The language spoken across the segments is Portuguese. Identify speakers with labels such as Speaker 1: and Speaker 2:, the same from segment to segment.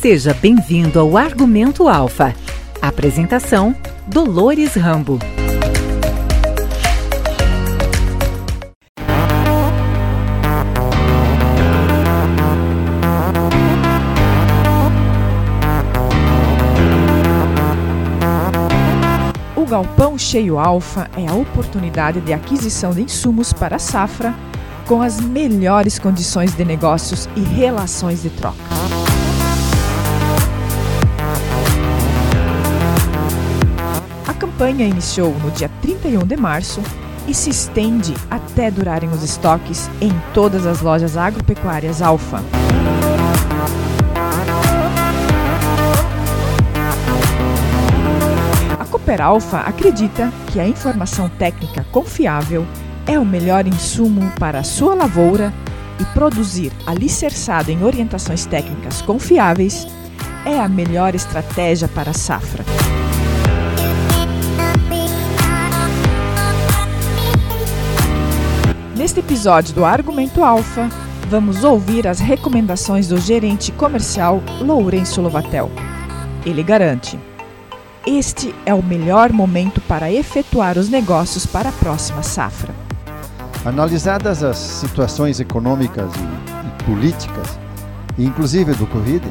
Speaker 1: Seja bem-vindo ao Argumento Alfa. Apresentação: Dolores Rambo.
Speaker 2: O Galpão Cheio Alfa é a oportunidade de aquisição de insumos para a safra com as melhores condições de negócios e relações de troca. Campanha iniciou no dia 31 de março e se estende até durarem os estoques em todas as lojas agropecuárias Alfa. A Cooper Alfa acredita que a informação técnica confiável é o melhor insumo para a sua lavoura e produzir alicerçado em orientações técnicas confiáveis é a melhor estratégia para a safra. Neste episódio do Argumento Alfa, vamos ouvir as recomendações do gerente comercial Lourenço Lovatel. Ele garante: este é o melhor momento para efetuar os negócios para a próxima safra.
Speaker 3: Analisadas as situações econômicas e, e políticas, inclusive do Covid,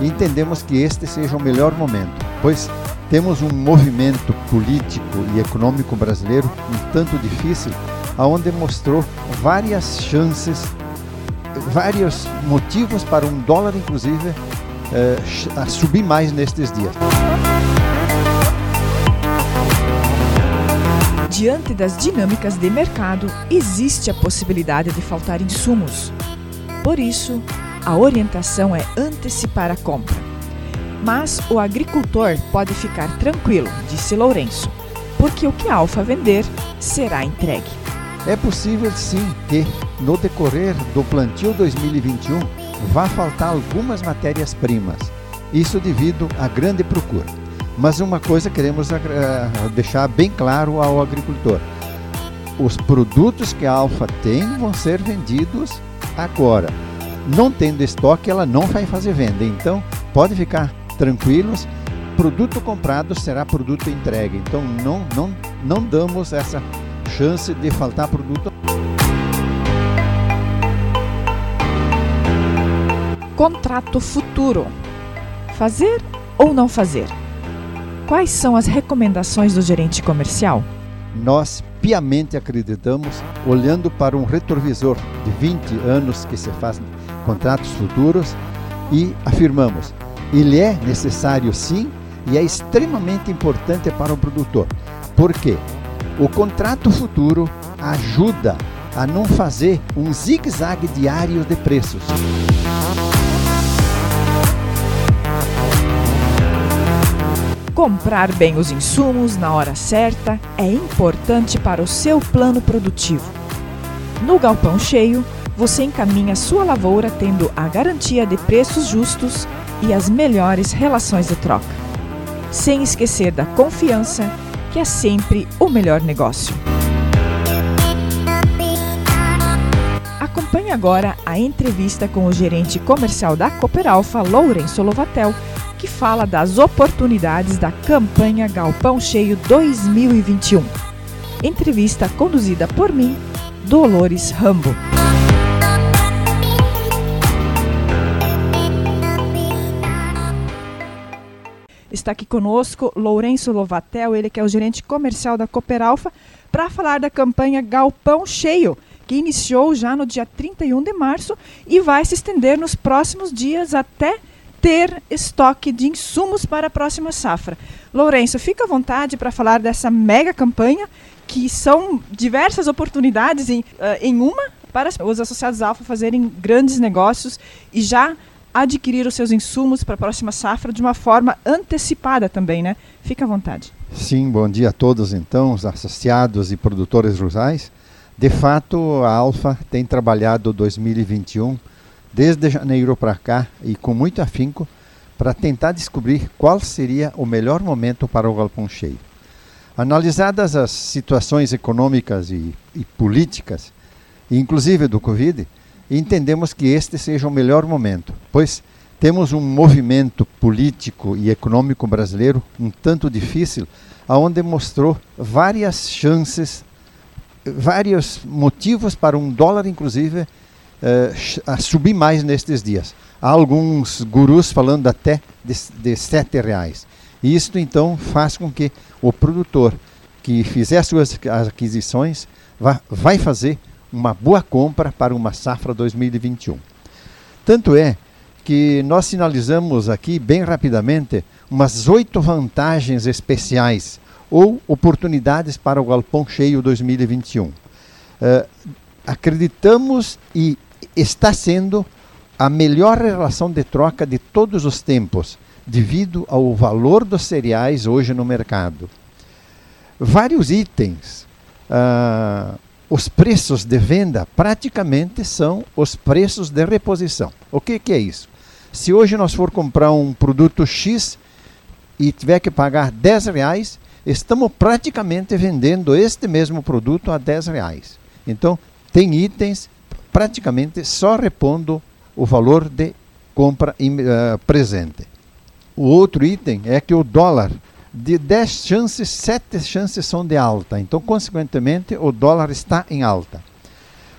Speaker 3: entendemos que este seja o melhor momento, pois temos um movimento político e econômico brasileiro um tanto difícil, aonde mostrou várias chances, vários motivos para um dólar, inclusive, eh, a subir mais nestes dias.
Speaker 2: Diante das dinâmicas de mercado, existe a possibilidade de faltar insumos. Por isso, a orientação é antecipar a compra. Mas o agricultor pode ficar tranquilo, disse Lourenço, porque o que a Alfa vender será entregue.
Speaker 3: É possível sim que, no decorrer do plantio 2021, vá faltar algumas matérias-primas. Isso devido à grande procura. Mas uma coisa queremos uh, deixar bem claro ao agricultor: os produtos que a Alfa tem vão ser vendidos agora. Não tendo estoque, ela não vai fazer venda. Então, pode ficar tranquilos. Produto comprado será produto entregue. Então, não, não, não damos essa chance de faltar produto.
Speaker 2: Contrato futuro: fazer ou não fazer? Quais são as recomendações do gerente comercial?
Speaker 3: Nós piamente acreditamos, olhando para um retrovisor de 20 anos que se faz contratos futuros, e afirmamos: ele é necessário sim e é extremamente importante para o produtor. Por quê? O contrato futuro ajuda a não fazer um zigue-zague diário de preços.
Speaker 2: Comprar bem os insumos na hora certa é importante para o seu plano produtivo. No galpão cheio, você encaminha sua lavoura tendo a garantia de preços justos e as melhores relações de troca. Sem esquecer da confiança, que é sempre o melhor negócio. Acompanhe agora a entrevista com o gerente comercial da Cooper Alfa, Lourenço Lovatel, que fala das oportunidades da campanha Galpão Cheio 2021. Entrevista conduzida por mim, Dolores Rambo. Está aqui conosco Lourenço Lovatel, ele que é o gerente comercial da Cooper Alfa, para falar da campanha Galpão Cheio, que iniciou já no dia 31 de março e vai se estender nos próximos dias até ter estoque de insumos para a próxima safra. Lourenço, fica à vontade para falar dessa mega campanha, que são diversas oportunidades em, uh, em uma para os associados Alfa fazerem grandes negócios e já adquirir os seus insumos para a próxima safra de uma forma antecipada também, né? Fica à vontade.
Speaker 3: Sim, bom dia a todos então, os associados e produtores rurais. De fato, a Alfa tem trabalhado 2021 desde janeiro para cá e com muito afinco para tentar descobrir qual seria o melhor momento para o galpão cheio. Analisadas as situações econômicas e, e políticas, inclusive do Covid, entendemos que este seja o melhor momento, pois temos um movimento político e econômico brasileiro um tanto difícil, aonde mostrou várias chances, vários motivos para um dólar, inclusive, eh, a subir mais nestes dias. Há alguns gurus falando até de, de sete reais. E isto então faz com que o produtor que fizer suas aquisições vá, vai fazer uma boa compra para uma safra 2021. Tanto é que nós sinalizamos aqui bem rapidamente umas oito vantagens especiais ou oportunidades para o galpão cheio 2021. Uh, eh, acreditamos e está sendo a melhor relação de troca de todos os tempos, devido ao valor dos cereais hoje no mercado. Vários itens, uh, os preços de venda praticamente são os preços de reposição. O que, que é isso? Se hoje nós for comprar um produto X e tiver que pagar 10 reais, estamos praticamente vendendo este mesmo produto a 10 reais. Então, tem itens praticamente só repondo o valor de compra uh, presente. O outro item é que o dólar, de 10 chances, 7 chances são de alta. Então, consequentemente, o dólar está em alta.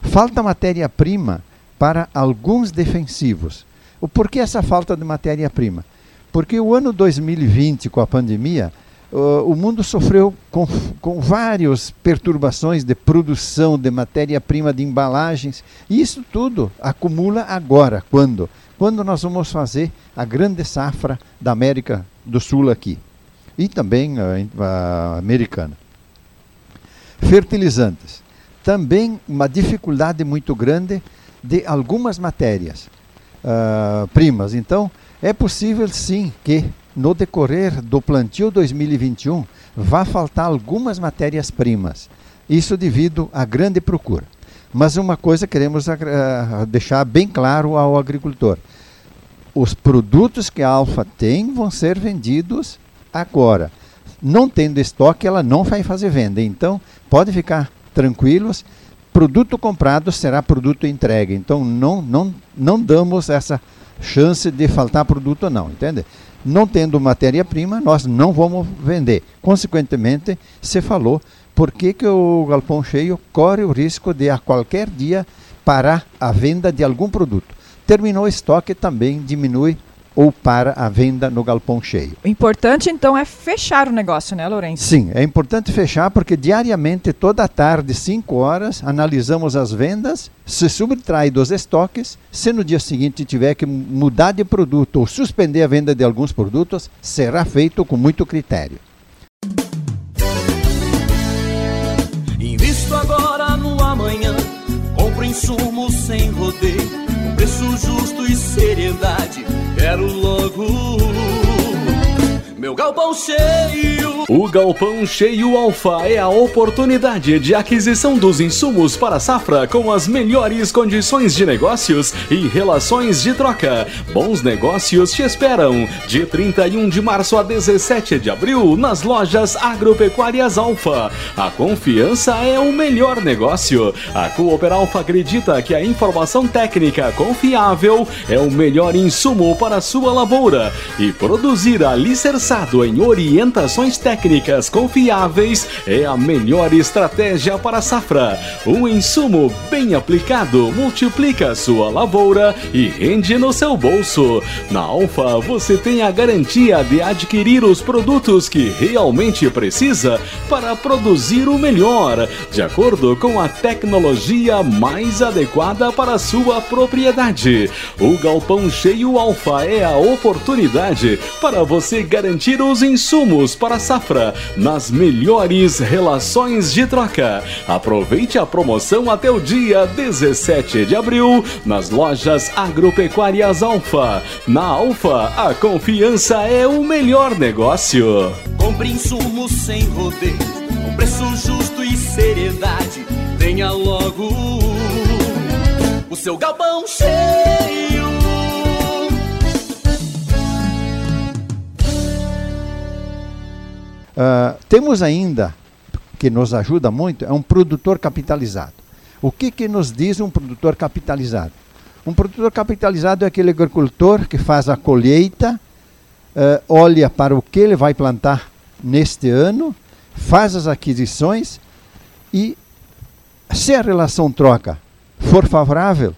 Speaker 3: Falta matéria-prima para alguns defensivos. O porquê essa falta de matéria-prima? Porque o ano 2020, com a pandemia, uh, o mundo sofreu com, com várias perturbações de produção de matéria-prima de embalagens, e isso tudo acumula agora. Quando? Quando nós vamos fazer a grande safra da América do Sul aqui, e também a, americana. Fertilizantes. Também uma dificuldade muito grande de algumas matérias uh, primas. Então, é possível sim que no decorrer do plantio 2021 vá faltar algumas matérias-primas. Isso devido à grande procura. Mas uma coisa queremos uh, deixar bem claro ao agricultor: os produtos que a Alfa tem vão ser vendidos agora. Não tendo estoque, ela não vai fazer venda. Então, pode ficar tranquilos. Produto comprado será produto entregue. Então, não, não, não damos essa chance de faltar produto, não, entende? Não tendo matéria-prima, nós não vamos vender. Consequentemente, se falou por que, que o galpão cheio corre o risco de a qualquer dia parar a venda de algum produto. Terminou o estoque, também diminui ou para a venda no galpão cheio.
Speaker 2: O importante então é fechar o negócio, né, Lourenço?
Speaker 3: Sim, é importante fechar porque diariamente, toda tarde, 5 horas, analisamos as vendas, se subtrai dos estoques, se no dia seguinte tiver que mudar de produto ou suspender a venda de alguns produtos, será feito com muito critério.
Speaker 4: Invisto agora no amanhã, compro insumos sem rodeio preço justo e seriedade. Quero logo galpão cheio.
Speaker 5: O Galpão Cheio Alfa é a oportunidade de aquisição dos insumos para a safra com as melhores condições de negócios e relações de troca. Bons negócios te esperam de 31 de março a 17 de abril nas lojas agropecuárias Alfa. A confiança é o melhor negócio. A Cooper Alfa acredita que a informação técnica confiável é o melhor insumo para sua lavoura e produzir alicerçado em orientações técnicas confiáveis é a melhor estratégia para a safra. Um insumo bem aplicado multiplica sua lavoura e rende no seu bolso. Na Alfa você tem a garantia de adquirir os produtos que realmente precisa para produzir o melhor, de acordo com a tecnologia mais adequada para sua propriedade. O galpão cheio Alfa é a oportunidade para você garantir garantir os insumos para a safra nas melhores relações de troca. Aproveite a promoção até o dia 17 de abril nas lojas agropecuárias Alfa. Na Alfa, a confiança é o melhor negócio.
Speaker 4: Compre insumos sem rodeio, com preço justo e seriedade. Tenha logo o seu galpão cheio.
Speaker 3: Uh, temos ainda, que nos ajuda muito, é um produtor capitalizado. O que, que nos diz um produtor capitalizado? Um produtor capitalizado é aquele agricultor que faz a colheita, uh, olha para o que ele vai plantar neste ano, faz as aquisições e, se a relação troca for favorável,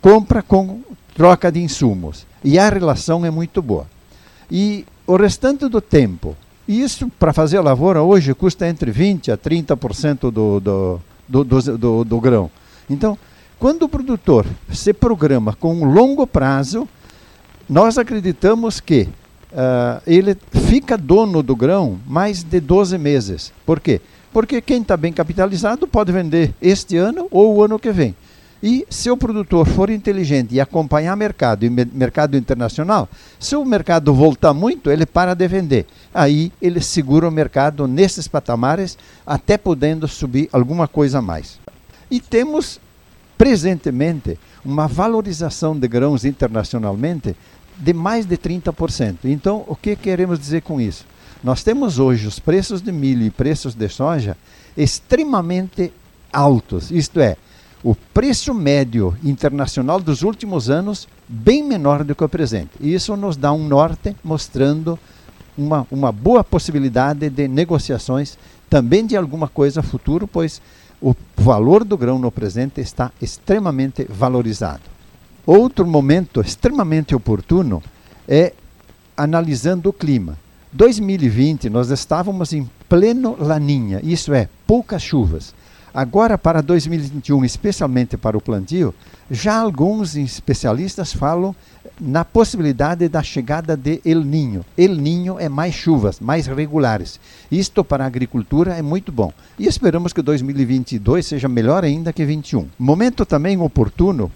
Speaker 3: compra com troca de insumos. E a relação é muito boa. E o restante do tempo, isso para fazer a lavoura hoje custa entre 20% a 30% do, do, do, do, do, do grão. Então, quando o produtor se programa com um longo prazo, nós acreditamos que uh, ele fica dono do grão mais de 12 meses. Por quê? Porque quem está bem capitalizado pode vender este ano ou o ano que vem. E se o produtor for inteligente e acompanhar mercado e mercado internacional, se o mercado voltar muito, ele para de vender. Aí ele segura o mercado nesses patamares, até podendo subir alguma coisa a mais. E temos presentemente uma valorização de grãos internacionalmente de mais de 30%. Então, o que queremos dizer com isso? Nós temos hoje os preços de milho e preços de soja extremamente altos, isto é, o preço médio internacional dos últimos anos bem menor do que o presente. E isso nos dá um norte mostrando uma, uma boa possibilidade de negociações também de alguma coisa futuro, pois o valor do grão no presente está extremamente valorizado. Outro momento extremamente oportuno é analisando o clima. 2020 nós estávamos em pleno laninha, isso é, poucas chuvas. Agora, para 2021, especialmente para o plantio, já alguns especialistas falam na possibilidade da chegada de El Ninho. El Ninho é mais chuvas, mais regulares. Isto para a agricultura é muito bom. E esperamos que 2022 seja melhor ainda que 2021. Momento também oportuno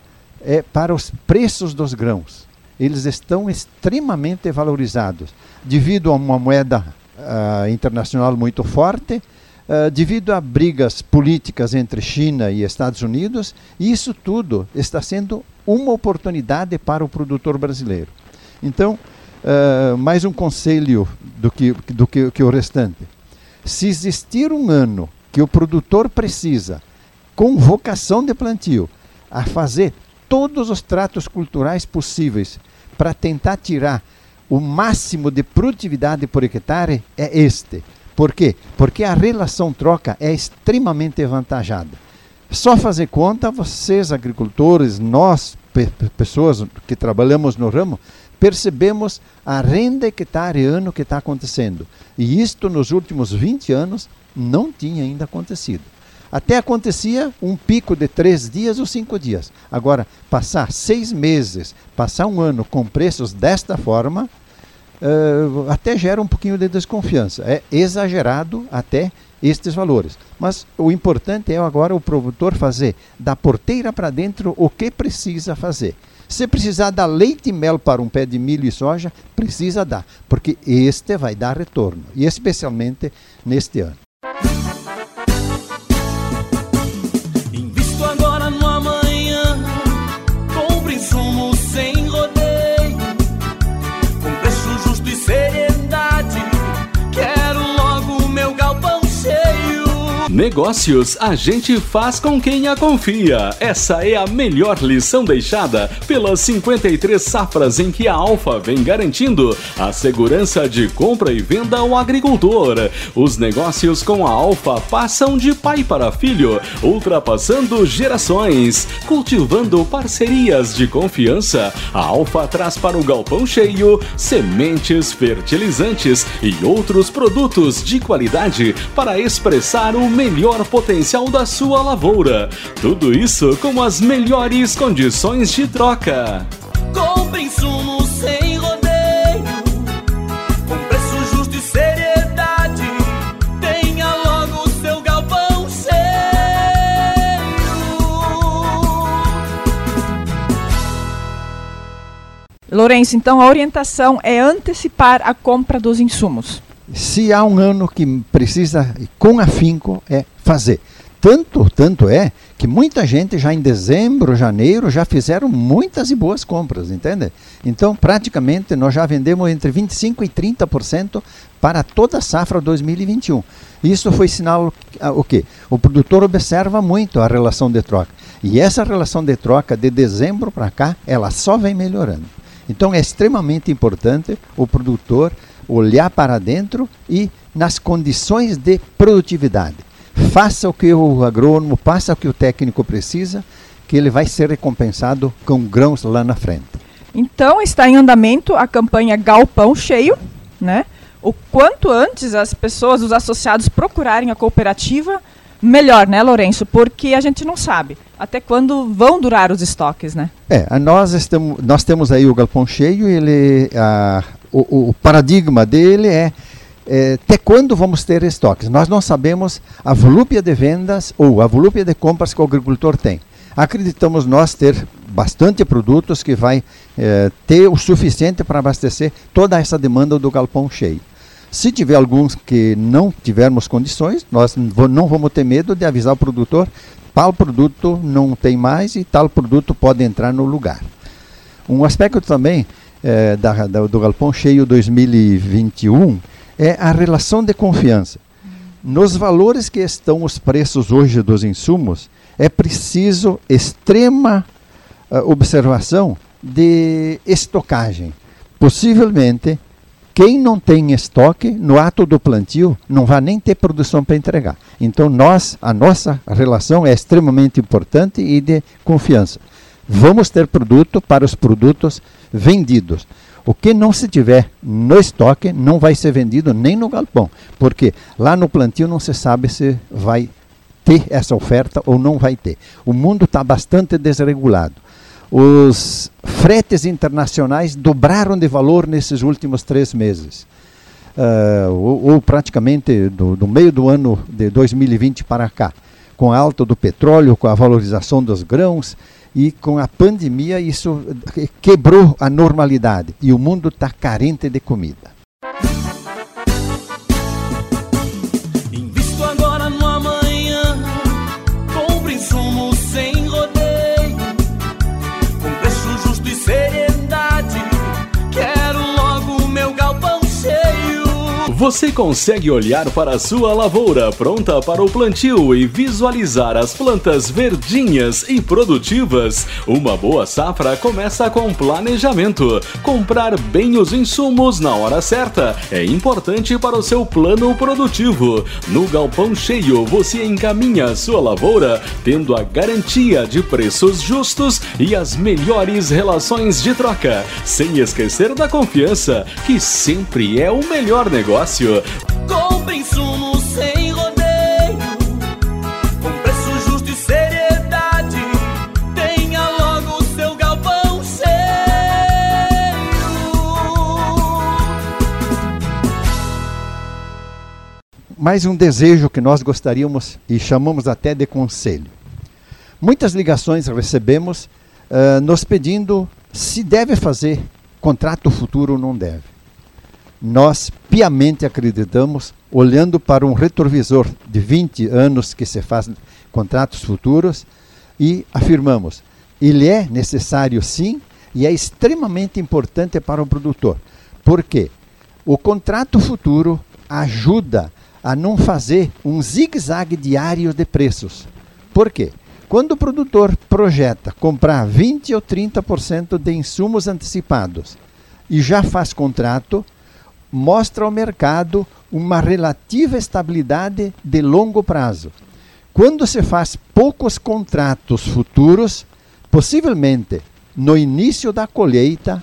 Speaker 3: é para os preços dos grãos. Eles estão extremamente valorizados devido a uma moeda uh, internacional muito forte Uh, devido a brigas políticas entre China e Estados Unidos, isso tudo está sendo uma oportunidade para o produtor brasileiro. Então, uh, mais um conselho do, que, do que, que o restante. Se existir um ano que o produtor precisa, com vocação de plantio, a fazer todos os tratos culturais possíveis para tentar tirar o máximo de produtividade por hectare, é este por quê? Porque a relação troca é extremamente avantajada. Só fazer conta, vocês agricultores, nós, pe pessoas que trabalhamos no ramo, percebemos a renda hectare ano que está acontecendo. E isto nos últimos 20 anos não tinha ainda acontecido. Até acontecia um pico de três dias ou cinco dias. Agora, passar seis meses, passar um ano com preços desta forma, uh, até gera um pouquinho de desconfiança. É exagerado até estes valores. Mas o importante é agora o produtor fazer da porteira para dentro o que precisa fazer. Se precisar dar leite e mel para um pé de milho e soja, precisa dar, porque este vai dar retorno, e especialmente neste ano.
Speaker 5: Negócios a gente faz com quem a confia. Essa é a melhor lição deixada pelas 53 safras em que a Alfa vem garantindo a segurança de compra e venda ao agricultor. Os negócios com a Alfa passam de pai para filho, ultrapassando gerações, cultivando parcerias de confiança. A Alfa traz para o galpão cheio sementes, fertilizantes e outros produtos de qualidade para expressar o melhor potencial da sua lavoura. Tudo isso com as melhores condições de troca.
Speaker 4: Compre insumos sem rodeio, com preço justo e seriedade. Tenha logo o seu galpão cheio.
Speaker 2: Lourenço, então a orientação é antecipar a compra dos insumos
Speaker 3: se há um ano que precisa, com afinco, é fazer. Tanto, tanto é que muita gente já em dezembro, janeiro, já fizeram muitas e boas compras, entende? Então, praticamente, nós já vendemos entre 25% e 30% para toda a safra 2021. Isso foi sinal o quê? O produtor observa muito a relação de troca. E essa relação de troca de dezembro para cá, ela só vem melhorando. Então é extremamente importante o produtor olhar para dentro e nas condições de produtividade. Faça o que o agrônomo, faça o que o técnico precisa, que ele vai ser recompensado com grãos lá na frente.
Speaker 2: Então está em andamento a campanha Galpão Cheio, né? O quanto antes as pessoas, os associados procurarem a cooperativa, melhor, né, Lourenço? Porque a gente não sabe até quando vão durar os estoques, né?
Speaker 3: É, nós, estamos, nós temos aí o galpão cheio, ele, a, o, o paradigma dele é, é, até quando vamos ter estoques. Nós não sabemos a volúpia de vendas ou a volúpia de compras que o agricultor tem. Acreditamos nós ter bastante produtos que vai é, ter o suficiente para abastecer toda essa demanda do galpão cheio. Se tiver alguns que não tivermos condições, nós não vamos ter medo de avisar o produtor, tal produto não tem mais e tal produto pode entrar no lugar. Um aspecto também é, da, da, do Galpão Cheio 2021 é a relação de confiança. Nos valores que estão os preços hoje dos insumos, é preciso extrema uh, observação de estocagem. Possivelmente quem não tem estoque, no ato do plantio, não vai nem ter produção para entregar. Então, nós, a nossa relação é extremamente importante e de confiança. Vamos ter produto para os produtos vendidos. O que não se tiver no estoque não vai ser vendido nem no galpão, porque lá no plantio não se sabe se vai ter essa oferta ou não vai ter. O mundo está bastante desregulado os fretes internacionais dobraram de valor nesses últimos três meses. Uh, ou, ou, praticamente do, do, meio do ano de 2020 para cá, com a alta do petróleo, com a valorização dos grãos e com a pandemia, isso quebrou a normalidade e o mundo está carente de comida.
Speaker 5: Você consegue olhar para a sua lavoura pronta para o plantio e visualizar as plantas verdinhas e produtivas? Uma boa safra começa com planejamento. Comprar bem os insumos na hora certa é importante para o seu plano produtivo. No Galpão Cheio, você encaminha sua lavoura tendo a garantia de preços justos e as melhores relações de troca, sem esquecer da confiança, que sempre é o melhor negócio negócio.
Speaker 4: Compre insumos sem rodeio, com preço justo e seriedade. Tenha logo o seu galpão cheio.
Speaker 3: Mais um desejo que nós gostaríamos e chamamos até de conselho. Muitas ligações recebemos uh, nos pedindo se deve fazer contrato futuro ou não deve nós piamente acreditamos, olhando para um retrovisor de 20 anos que se faz contratos futuros, e afirmamos: ele é necessário sim e é extremamente importante para o produtor. Por quê? O contrato futuro ajuda a não fazer um zigue-zague diário de preços. Por quê? Quando o produtor projeta comprar 20 ou 30% de insumos antecipados e já faz contrato, mostra ao mercado uma relativa estabilidade de longo prazo. Quando se faz poucos contratos futuros, possivelmente no início da colheita,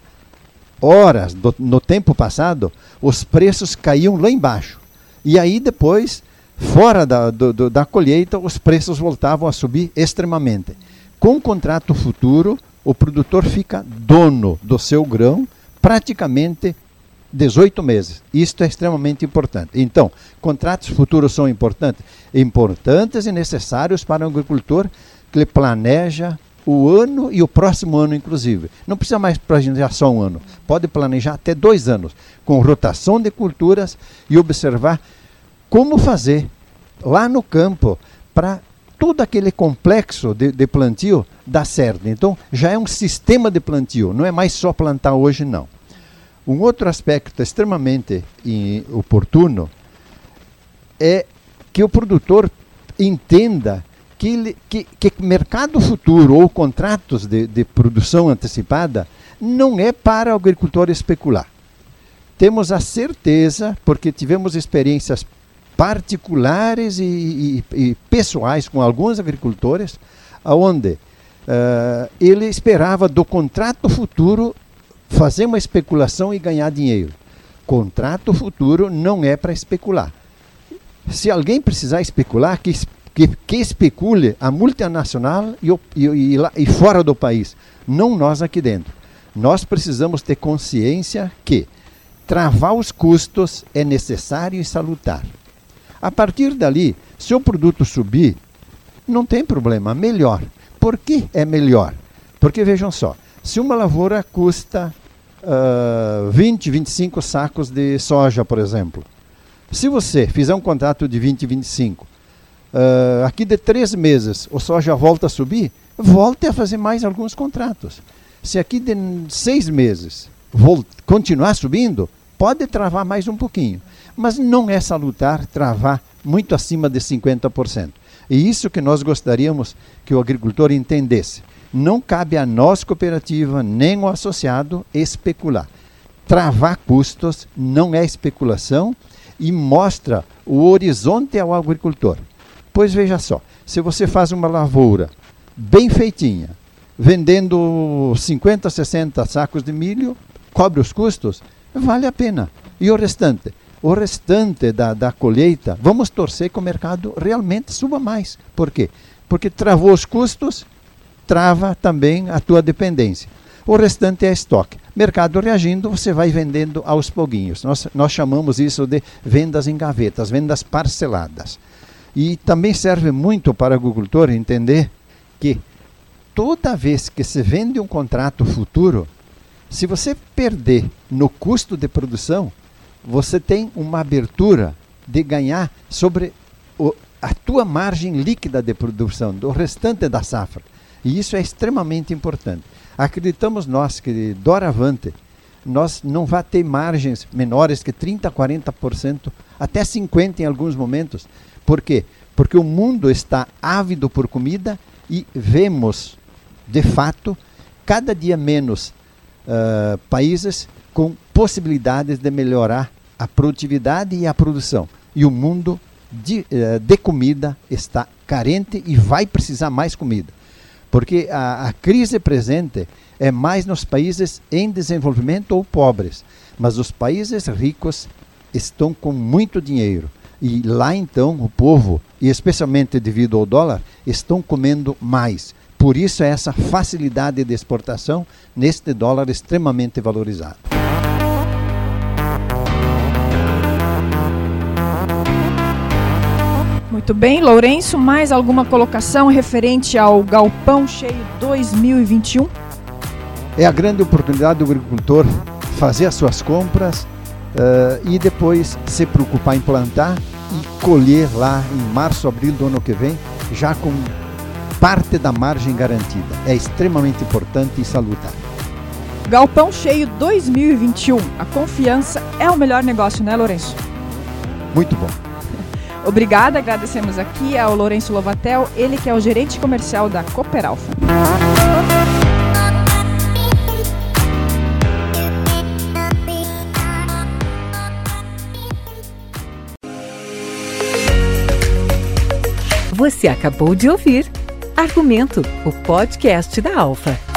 Speaker 3: horas do, no tempo passado, os preços caíam lá embaixo. E aí depois, fora da, do, da colheita, os preços voltavam a subir extremamente. Com o contrato futuro, o produtor fica dono do seu grão praticamente 18 meses. Isto é extremamente importante. Então, contratos futuros são importantes? Importantes e necessários para um agricultor que planeja o ano e o próximo ano, inclusive. Não precisa mais planejar só um ano. Pode planejar até dois anos, com rotação de culturas e observar como fazer lá no campo para todo aquele complexo de, de plantio dar certo. Então, já é um sistema de plantio, não é mais só plantar hoje, não. Um outro aspecto extremamente oportuno é que o produtor entenda que, que, que mercado futuro ou contratos de, de produção antecipada não é para o agricultor especular. Temos a certeza, porque tivemos experiências particulares e, e, e pessoais com alguns agricultores, onde uh, ele esperava do contrato futuro fazer uma especulação e ganhar dinheiro. Contrato futuro não é para especular. Se alguém precisar especular, que que, que especule a multinacional e, e, e, fora do país, não nós aqui dentro. Nós precisamos ter consciência que travar os custos é necessário e salutar. A partir dali, se o produto subir, não tem problema, melhor. Por que é melhor? Porque vejam só, se uma lavoura custa uh, 20, 25 sacos de soja, por exemplo, se você fizer um contrato de 20, 25 uh, aqui de três meses o soja volta a subir, volte a fazer mais alguns contratos. Se aqui de seis meses continuar subindo, pode travar mais um pouquinho. Mas não é salutar travar muito acima de 50%. E isso que nós gostaríamos que o agricultor entendesse. Não cabe a nós, cooperativa, nem o associado, especular. Travar custos não é especulação e mostra o horizonte ao agricultor. Pois veja só, se você faz uma lavoura bem feitinha, vendendo 50, 60 sacos de milho, cobre os custos, vale a pena. E o restante? O restante da, da colheita, vamos torcer que o mercado realmente suba mais. Por quê? Porque travou os custos, trava também a tua dependência. O restante é estoque. Mercado reagindo, você vai vendendo aos pouquinhos. Nós, nós chamamos isso de vendas em gavetas, vendas parceladas. E também serve muito para o agricultor entender que toda vez que se vende um contrato futuro, se você perder no custo de produção, você tem uma abertura de ganhar sobre o, a tua margem líquida de produção, do restante da safra. E isso é extremamente importante. Acreditamos nós que doravante nós não vai ter margens menores que 30, 40%, até 50 em alguns momentos, por quê? Porque o mundo está ávido por comida e vemos, de fato, cada dia menos uh, países com possibilidades de melhorar a produtividade e a produção. E o mundo de, uh, de comida está carente e vai precisar mais comida. Porque a, a crise presente é mais nos países em desenvolvimento ou pobres. Mas os países ricos estão com muito dinheiro e lá então o povo, e especialmente devido ao dólar, estão comendo mais. Por isso é essa facilidade de exportação neste dólar extremamente valorizado.
Speaker 2: Muito bem, Lourenço, mais alguma colocação referente ao Galpão Cheio 2021?
Speaker 3: É a grande oportunidade do agricultor fazer as suas compras uh, e depois se preocupar em plantar e colher lá em março, abril do ano que vem, já com parte da margem garantida. É extremamente importante e salutar.
Speaker 2: Galpão Cheio 2021. A confiança é o melhor negócio, né, Lourenço?
Speaker 3: Muito bom.
Speaker 2: Obrigada, agradecemos aqui ao Lourenço Lovatel, ele que é o gerente comercial da Cooperalfa.
Speaker 1: Você acabou de ouvir Argumento, o podcast da Alfa.